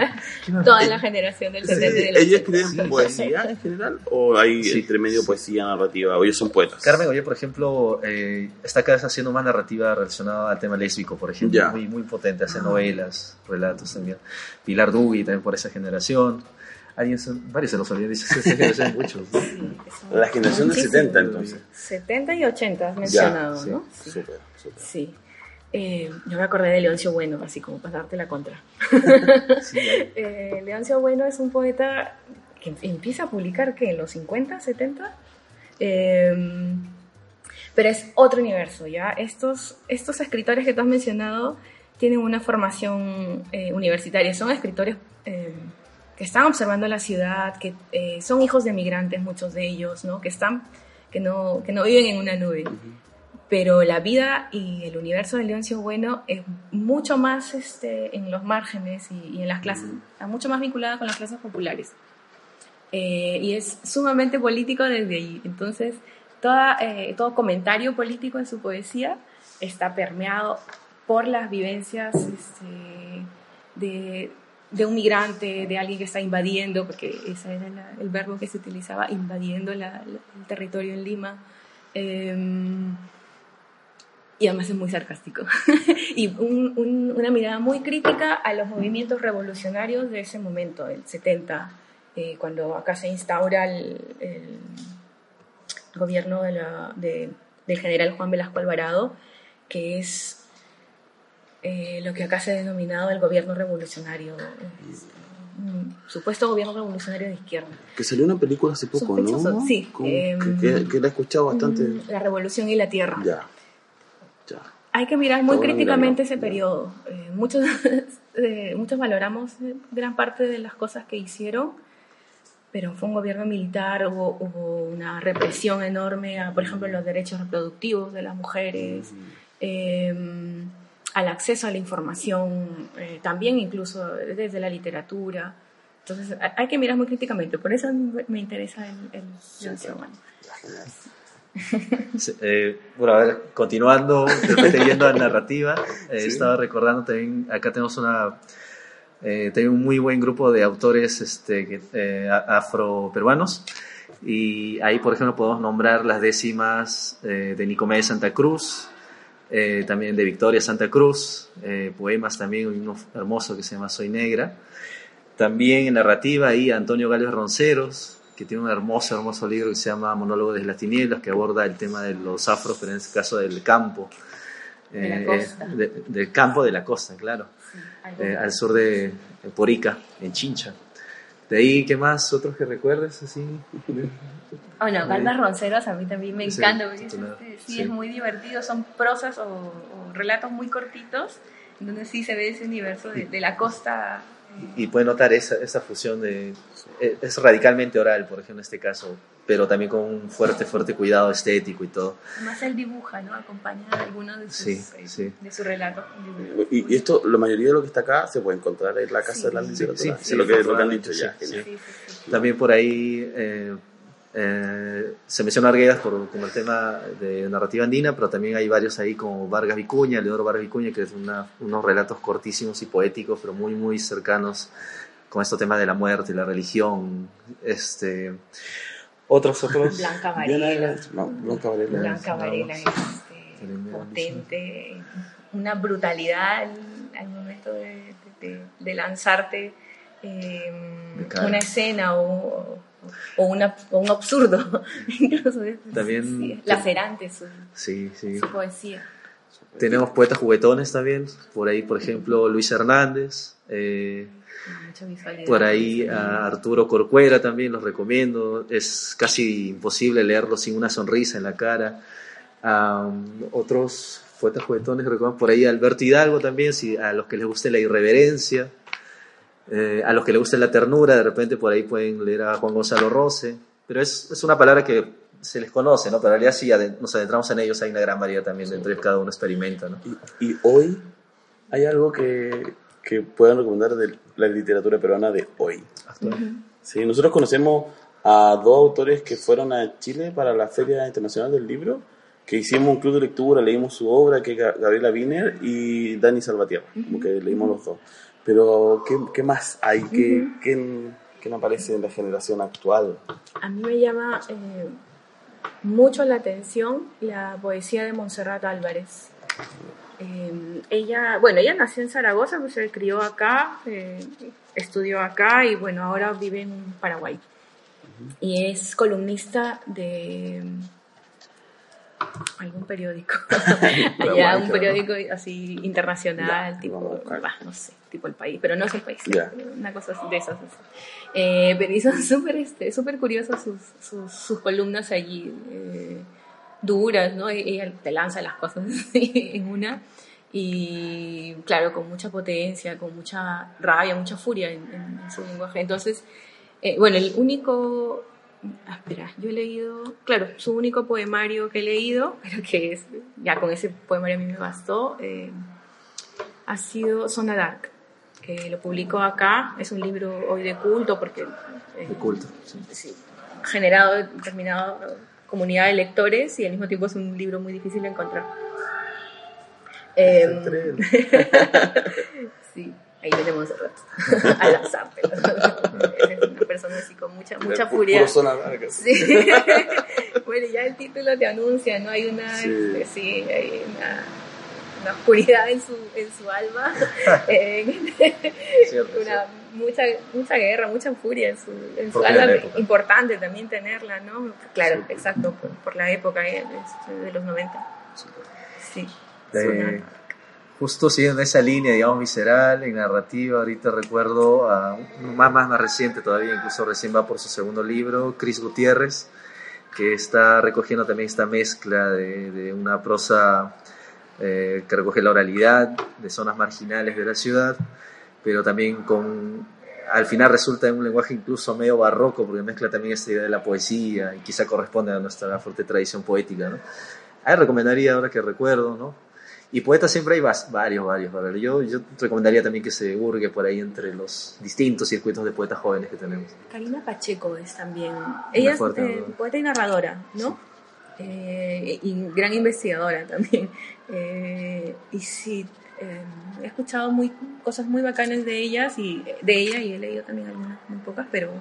Toda la generación del Sí, 70 y del ¿Ellos 80. escriben poesía en general? ¿O hay Sí. entre medio poesía narrativa? ¿O ellos son poetas? Carmen Ollé, por ejemplo, eh, está cada vez haciendo más narrativa relacionada al tema lésbico, por ejemplo, Ya. muy, muy potente, hace novelas, relatos también. Pilar Dugui, también por esa generación. Alguien varios se los olvidé, dice, muchos. ¿no? La generación del Muchísimo. 70, entonces. 70 y 80 has mencionado. ¿no? Sí. Súper, súper. Sí. Eh, yo me acordé de Leoncio Bueno, así como para darte la contra. Sí, Eh, Leoncio Bueno es un poeta que empieza a publicar, ¿qué? ¿En los 50, 70? Eh, pero es otro universo, ¿ya? Estos, estos escritores que tú has mencionado tienen una formación eh, universitaria, son escritores eh, que están observando la ciudad, que eh, son hijos de migrantes, muchos de ellos, ¿no? Que, están, que, no, que no viven en una nube. Pero la vida y el universo de Leoncio Bueno es mucho más este, en los márgenes y, y en las clases, está mucho más vinculada con las clases populares. Eh, y es sumamente político desde ahí. Entonces, toda, eh, todo comentario político en su poesía está permeado por las vivencias este, de, de un migrante, de alguien que está invadiendo, porque ese era el verbo que se utilizaba, invadiendo el territorio en Lima. Em, y además es muy sarcástico. y un- un- una mirada muy crítica a los movimientos revolucionarios de ese momento, el 70, eh, cuando acá se instaura el, gobierno de- del general Juan Velasco Alvarado, que es eh, lo que acá se ha denominado el gobierno revolucionario, eh, un supuesto gobierno revolucionario de izquierda. Que salió una película hace poco, Sospechoso, ¿no? sí. Con- Em, que, que- la he escuchado bastante. Mm, La revolución y la tierra. Ya. Ya. Hay que mirar muy críticamente mirarlo. ese periodo. Eh, muchos, eh, muchos valoramos eh, gran parte de las cosas que hicieron, pero fue un gobierno militar, hubo, hubo una represión enorme a, por ejemplo, los derechos reproductivos de las mujeres, eh, al acceso a la información, eh, también incluso desde la literatura. Entonces hay- que mirar muy críticamente, por eso me interesa el, el Leoncio Bueno. Sí, eh, bueno, a ver, continuando, de repente yendo a narrativa, eh, Sí. estaba recordando también, acá tenemos una, eh, tengo un muy buen grupo de autores este, eh, afroperuanos, y ahí, por ejemplo, podemos nombrar las décimas eh, de Nicomedes Santa Cruz, eh, también de Victoria Santa Cruz, eh, poemas también, uno hermoso que se llama Soy Negra, también en narrativa ahí Antonio Gálvez Ronceros, que tiene un hermoso, hermoso libro que se llama Monólogo desde las tinieblas, que aborda el tema de los afros, pero en este caso del campo. De la eh, costa. de- del campo de la costa, claro. Eh, al sur de, de Porica, en Chincha. De ahí, ¿qué más? ¿Otros que recuerdes así? Bueno, Galvas Ronceros a mí también me Sí, encanta, porque es, este, sí, Sí. es muy divertido, son prosas o, o relatos muy cortitos donde sí se ve ese universo de, de la costa. Y puede notar esa, esa fusión de... eh, Es radicalmente oral, por ejemplo, en este caso, pero también con un fuerte, fuerte cuidado estético y todo. Además él dibuja, ¿no? Acompaña a algunos de sus, Sí, eh, sí. de sus relatos. Y, y esto, la mayoría de lo que está acá se puede encontrar en la Casa de la Sí, Literatura. sí, sí, lo, que, lo que han dicho sí, ya. sí. Sí, sí, sí. También por ahí eh, eh, se menciona Arguedas por, como el tema de narrativa andina, pero también hay varios ahí como Vargas Vicuña, Leodoro Vargas Vicuña, que es una- unos relatos cortísimos y poéticos, pero muy, muy cercanos con estos temas de la muerte y la religión. Este, otros, otros. Blanca Varela. no, Blanca Varela. Blanca Varela es este, potente, una brutalidad al, al momento de, de- de lanzarte eh, De una escena o, o, una, o un absurdo. Incluso También- sí, lacerante su, Sí, sí. su poesía. Tenemos poetas juguetones también, por ahí, por ejemplo, Luis Hernández, eh, por ahí a Arturo Corcuera también, los recomiendo, es casi imposible leerlo sin una sonrisa en la cara. Um, otros poetas juguetones recomiendo, por ahí Alberto Hidalgo también, si a los que les guste la irreverencia, eh, a los que les guste la ternura, de repente por ahí pueden leer a Juan Gonzalo Rose, pero es, es una palabra que se les conoce, ¿no? Pero en realidad si nos adentramos en ellos hay una gran variedad también dentro de cada uno experimenta, ¿no? Y, y hoy hay algo que, que puedan recomendar de la literatura peruana de hoy. Sí, nosotros conocemos a dos autores que fueron a Chile para la Feria Internacional del Libro, que hicimos un club de lectura, leímos su obra, que es Ga- Gabriela Wiener y Dani Salvatierra, como que leímos los dos. Pero, ¿qué, qué más hay? ¿Qué, qué, qué me aparece en la generación actual? A mí me llama eh, mucho la atención la poesía de Montserrat Álvarez. Eh, ella, bueno, ella nació en Zaragoza, pues se crió acá, eh, estudió acá y bueno, ahora vive en Paraguay. Y es columnista de algún periódico, allá un periódico así internacional, Ya, tipo, no sé, tipo el país, pero no es el país, Ya. una cosa de esas. así. Eh, pero y son súper este, súper curiosas sus, sus, sus columnas allí, eh, duras, ¿no? E- Ella te lanza las cosas en una y claro, con mucha potencia, con mucha rabia, mucha furia en, en- en su lenguaje. Entonces, eh, bueno, el único, ah, espera, yo he leído, claro, su único poemario que he leído, pero que es, ya con ese poemario a mí me bastó, eh, ha sido Zona Dark, que lo publicó acá, es un libro hoy de culto porque... eh, De culto. sí. sí, generado determinada comunidad de lectores y al mismo tiempo es un libro muy difícil de encontrar. Em, sí, ahí tenemos rato. Al azar. Es una persona así con mucha, mucha furia. Sí. bueno, ya el título te anuncia, ¿no? Hay una, Sí. este, sí, hay una, una oscuridad en su, en su alma. Eh, Cierto, una, mucha, mucha guerra, mucha furia en su, en su alma. Importante también tenerla, ¿no? Claro, exacto, por, por la época eh, de, los 90. Sí. Justo siguiendo esa línea, digamos, visceral, en narrativa, ahorita recuerdo a un más, más, más reciente todavía, incluso recién va por su segundo libro, Chris Gutiérrez, que está recogiendo también esta mezcla de, de una prosa eh, que recoge la oralidad de zonas marginales de la ciudad, pero también con, al final resulta en un lenguaje incluso medio barroco, porque mezcla también esta idea de la poesía y quizá corresponde a nuestra fuerte tradición poética, ¿no? Ahí recomendaría, ahora que recuerdo, ¿no? Y poetas siempre hay varios, varios. A ver, yo, yo recomendaría también que se hurgue por ahí entre los distintos circuitos de poetas jóvenes que tenemos. Karina Pacheco es también. Ella es eh, poeta y narradora, ¿no? Eh, y gran investigadora también. Eh, y sí, eh, he escuchado muy, cosas muy bacanas de ellas y de ella y he leído también algunas muy pocas, pero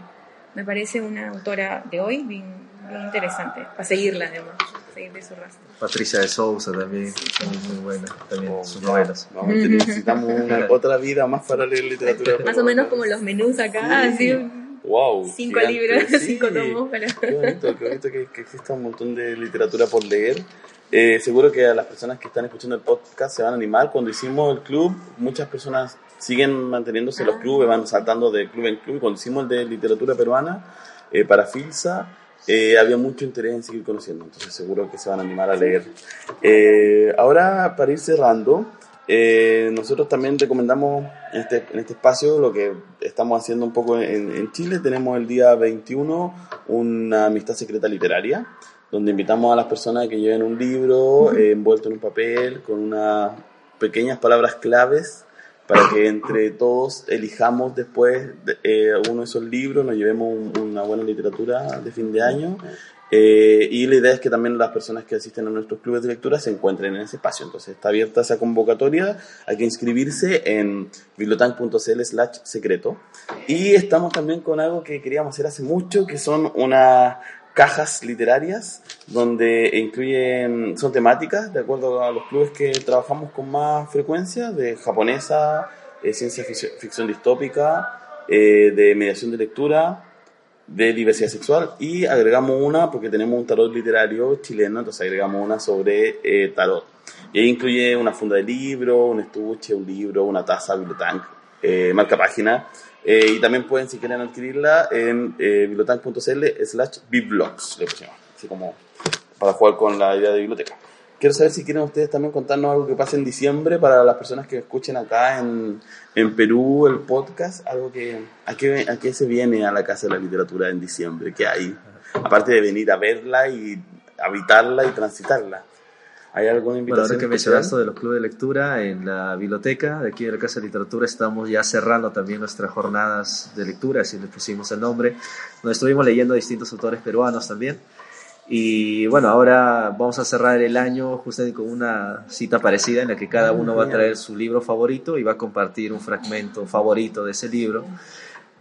me parece una autora de hoy bien, bien interesante, para seguirla además, seguirle su rastro. Patricia de Sousa también, muy, muy buena, también Oh, sus novelas. Vamos, necesitamos una, otra vida más para leer literatura. Más o menos como los menús acá, Sí. así, Wow, cinco gigante, libros, sí. cinco tomos para... Qué bonito, qué bonito que, que exista un montón de literatura por leer. Eh, seguro que a las personas que están escuchando el podcast se van a animar. Cuando hicimos el club, muchas personas siguen manteniéndose en los Ah. clubes, van saltando de club en club. Cuando hicimos el de literatura peruana eh, para Filsa, eh, había mucho interés en seguir conociendo. Entonces seguro que se van a animar a leer. Eh, ahora, para ir cerrando, eh, nosotros también recomendamos en este, en este espacio lo que estamos haciendo un poco en, en Chile. Tenemos el día 21 una amistad secreta literaria, donde invitamos a las personas que lleven un libro eh, envuelto en un papel con unas pequeñas palabras claves para que entre todos elijamos después de, eh, uno de esos libros, nos llevemos un- una buena literatura de fin de año. Eh, y la idea es que también las personas que asisten a nuestros clubes de lectura se encuentren en ese espacio. Entonces está abierta esa convocatoria, hay que inscribirse en bibliotank.cl slash secreto. Y estamos también con algo que queríamos hacer hace mucho, que son unas cajas literarias donde incluyen, son temáticas de acuerdo a los clubes que trabajamos con más frecuencia, de japonesa, eh, ciencia ficción, distópica, eh, de mediación de lectura, de diversidad sexual y agregamos una porque tenemos un tarot literario chileno, entonces agregamos una sobre eh, tarot. Y ahí incluye una funda de libro, un estuche, un libro, una taza, bibliotank, eh, marca página. Eh, y también pueden, si quieren adquirirla, en eh, bibliotank.cl slash biblogs, le pusimos, así como para jugar con la idea de biblioteca. Quiero saber si quieren ustedes también contarnos algo que pase en diciembre para las personas que escuchen acá en, en Perú el podcast, algo que a qué, a qué se viene a la Casa de la Literatura en diciembre, qué hay, aparte de venir a verla y habitarla y transitarla. ¿Hay alguna Bueno, invitación? ahora que mencionaste de los clubes de lectura, en la biblioteca de aquí de la Casa de Literatura estamos ya cerrando también nuestras jornadas de lectura, así le pusimos el nombre, donde estuvimos leyendo a distintos autores peruanos también. Y bueno, ahora vamos a cerrar el año justamente con una cita parecida en la que cada uno va a traer su libro favorito y va a compartir un fragmento favorito de ese libro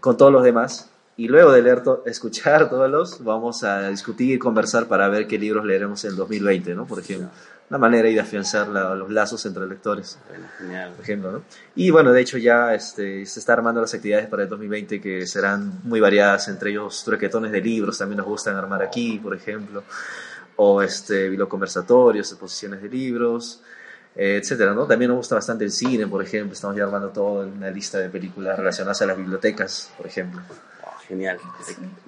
con todos los demás. Y luego de leer, to- escuchar todos los, vamos a discutir y conversar para ver qué libros leeremos en 2020, ¿no? Por ejemplo, una manera de afianzar la- los lazos entre lectores, Bueno, genial. por ejemplo, ¿no? Y bueno, de hecho ya este, se está armando las actividades para el 2020 que serán muy variadas, entre ellos truquetones de libros, también nos gustan armar aquí, por ejemplo, o este, biblioconversatorios, exposiciones de libros, eh, etcétera, ¿no? También nos gusta bastante el cine, por ejemplo, estamos ya armando toda una lista de películas relacionadas a las bibliotecas, por ejemplo. Oh, genial.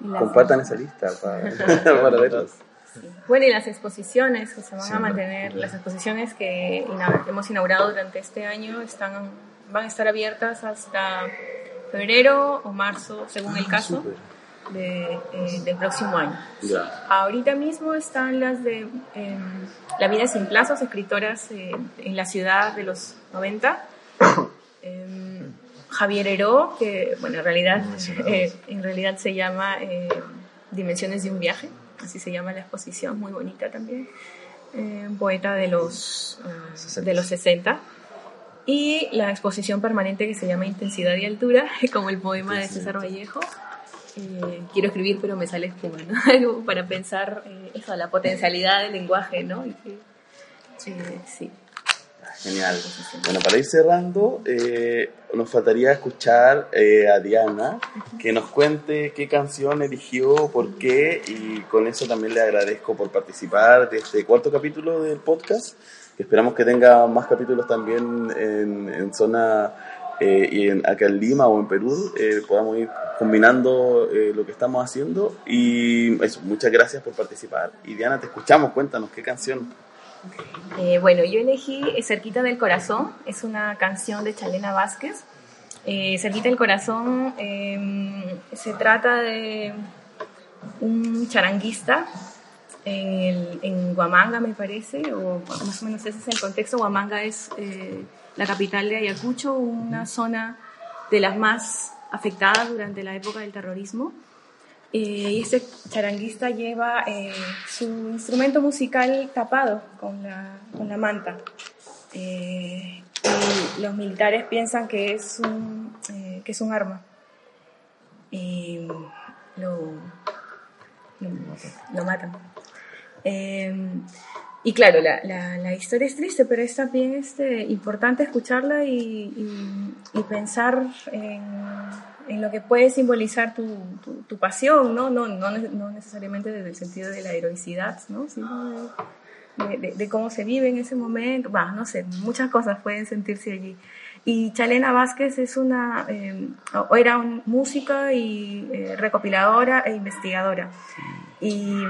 Y Compartan esa lista para, para verlos. Bueno, y las exposiciones que se van Sí, a mantener, las exposiciones que hemos inaugurado durante este año están, van a estar abiertas hasta febrero o marzo, según el caso, de, eh, del próximo año. Ahorita mismo están las de eh, La vida sin plazos, escritoras eh, en la ciudad de los 90. Eh, Javier Heró, que bueno, en realidad, eh, en realidad se llama eh, Dimensiones de un viaje, así se llama la exposición, muy bonita también. Eh, poeta de los, eh, de los 60. Y la exposición permanente que se llama Intensidad y Altura, como el poema de César Vallejo. Eh, quiero escribir, pero me sale espuma, ¿no? Algo para pensar eh, eso, la potencialidad del lenguaje, ¿no? Y que, sí. Genial. Bueno, para ir cerrando, eh, nos faltaría escuchar eh, a Diana que nos cuente qué canción eligió, por qué, y con eso también le agradezco por participar de este cuarto capítulo del podcast. Esperamos que tenga más capítulos también en, en zona eh, y en, acá en Lima o en Perú, eh, podamos ir combinando eh, lo que estamos haciendo. Y eso, muchas gracias por participar. Y Diana, te escuchamos, cuéntanos qué canción. Eh, bueno, yo elegí Cerquita del Corazón, es una canción de Chalena Vázquez. Eh, Cerquita del Corazón eh, se trata de un charanguista en, el- en Huamanga, me parece, o más o menos ese es el contexto. Huamanga es eh, la capital de Ayacucho, una zona de las más afectadas durante la época del terrorismo. Eh, este charanguista lleva eh, su instrumento musical tapado con la, con la manta. Eh, y los militares piensan que es un, eh, que es un arma. Y lo, lo, matan. Y claro, la, la, la historia es triste, pero es también este, importante escucharla y, y- y pensar en, en lo que puede simbolizar tu, tu, tu pasión, ¿no? No, no, no necesariamente desde el sentido de la heroicidad, ¿no? sino de, de- de- cómo se vive en ese momento. Bah, no sé, muchas cosas pueden sentirse allí. Y Chalena Vázquez es una, eh, era un- música y eh, recopiladora e investigadora. Y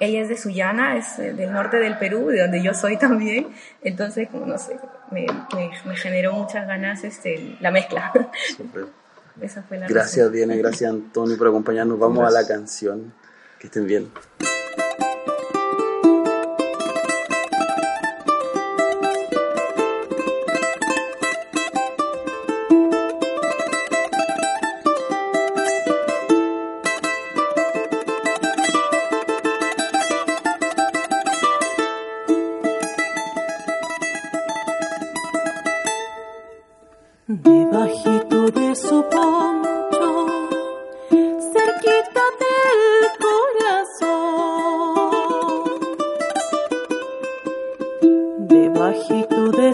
ella es de Sullana, es eh, del norte del Perú, de donde yo soy también. Entonces, no sé, me, me, me generó muchas ganas este, la mezcla. Esa fue la gracias, razón. Diana, gracias, Antonio, por acompañarnos. Vamos gracias. a la canción. Que estén bien.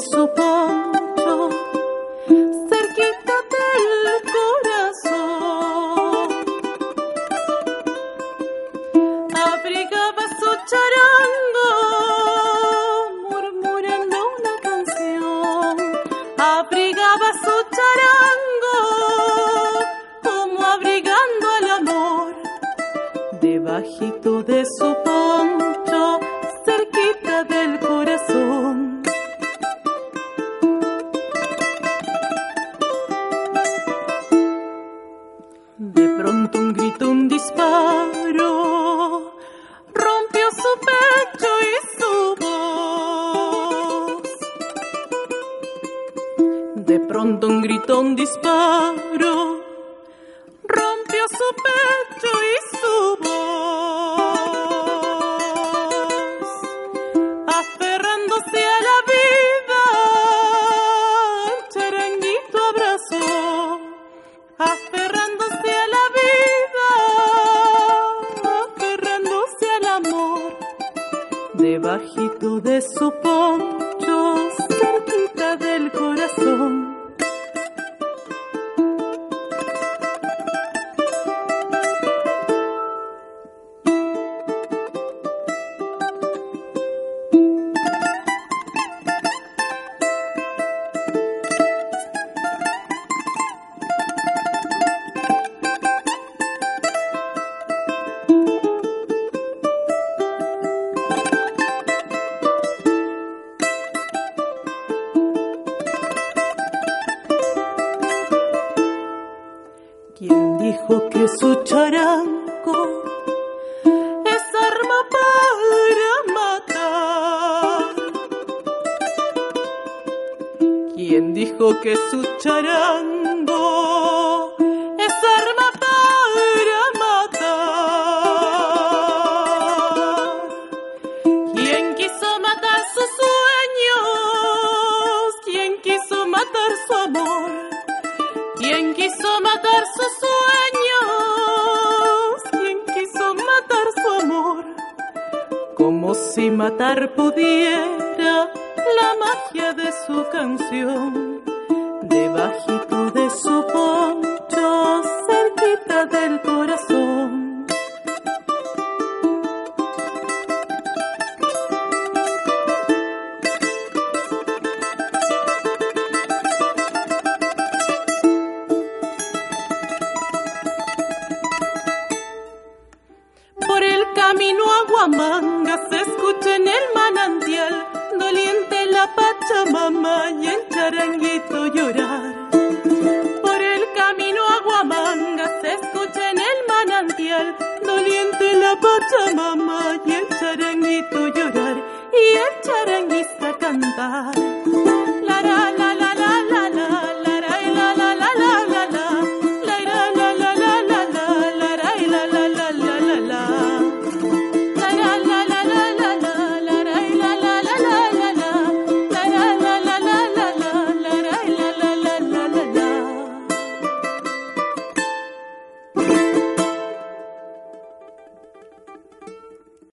supongo. ¿Quién dijo que su charanco es arma para matar? ¿Quién dijo que su charanco matar pudiera la magia de su canción, de bajito de su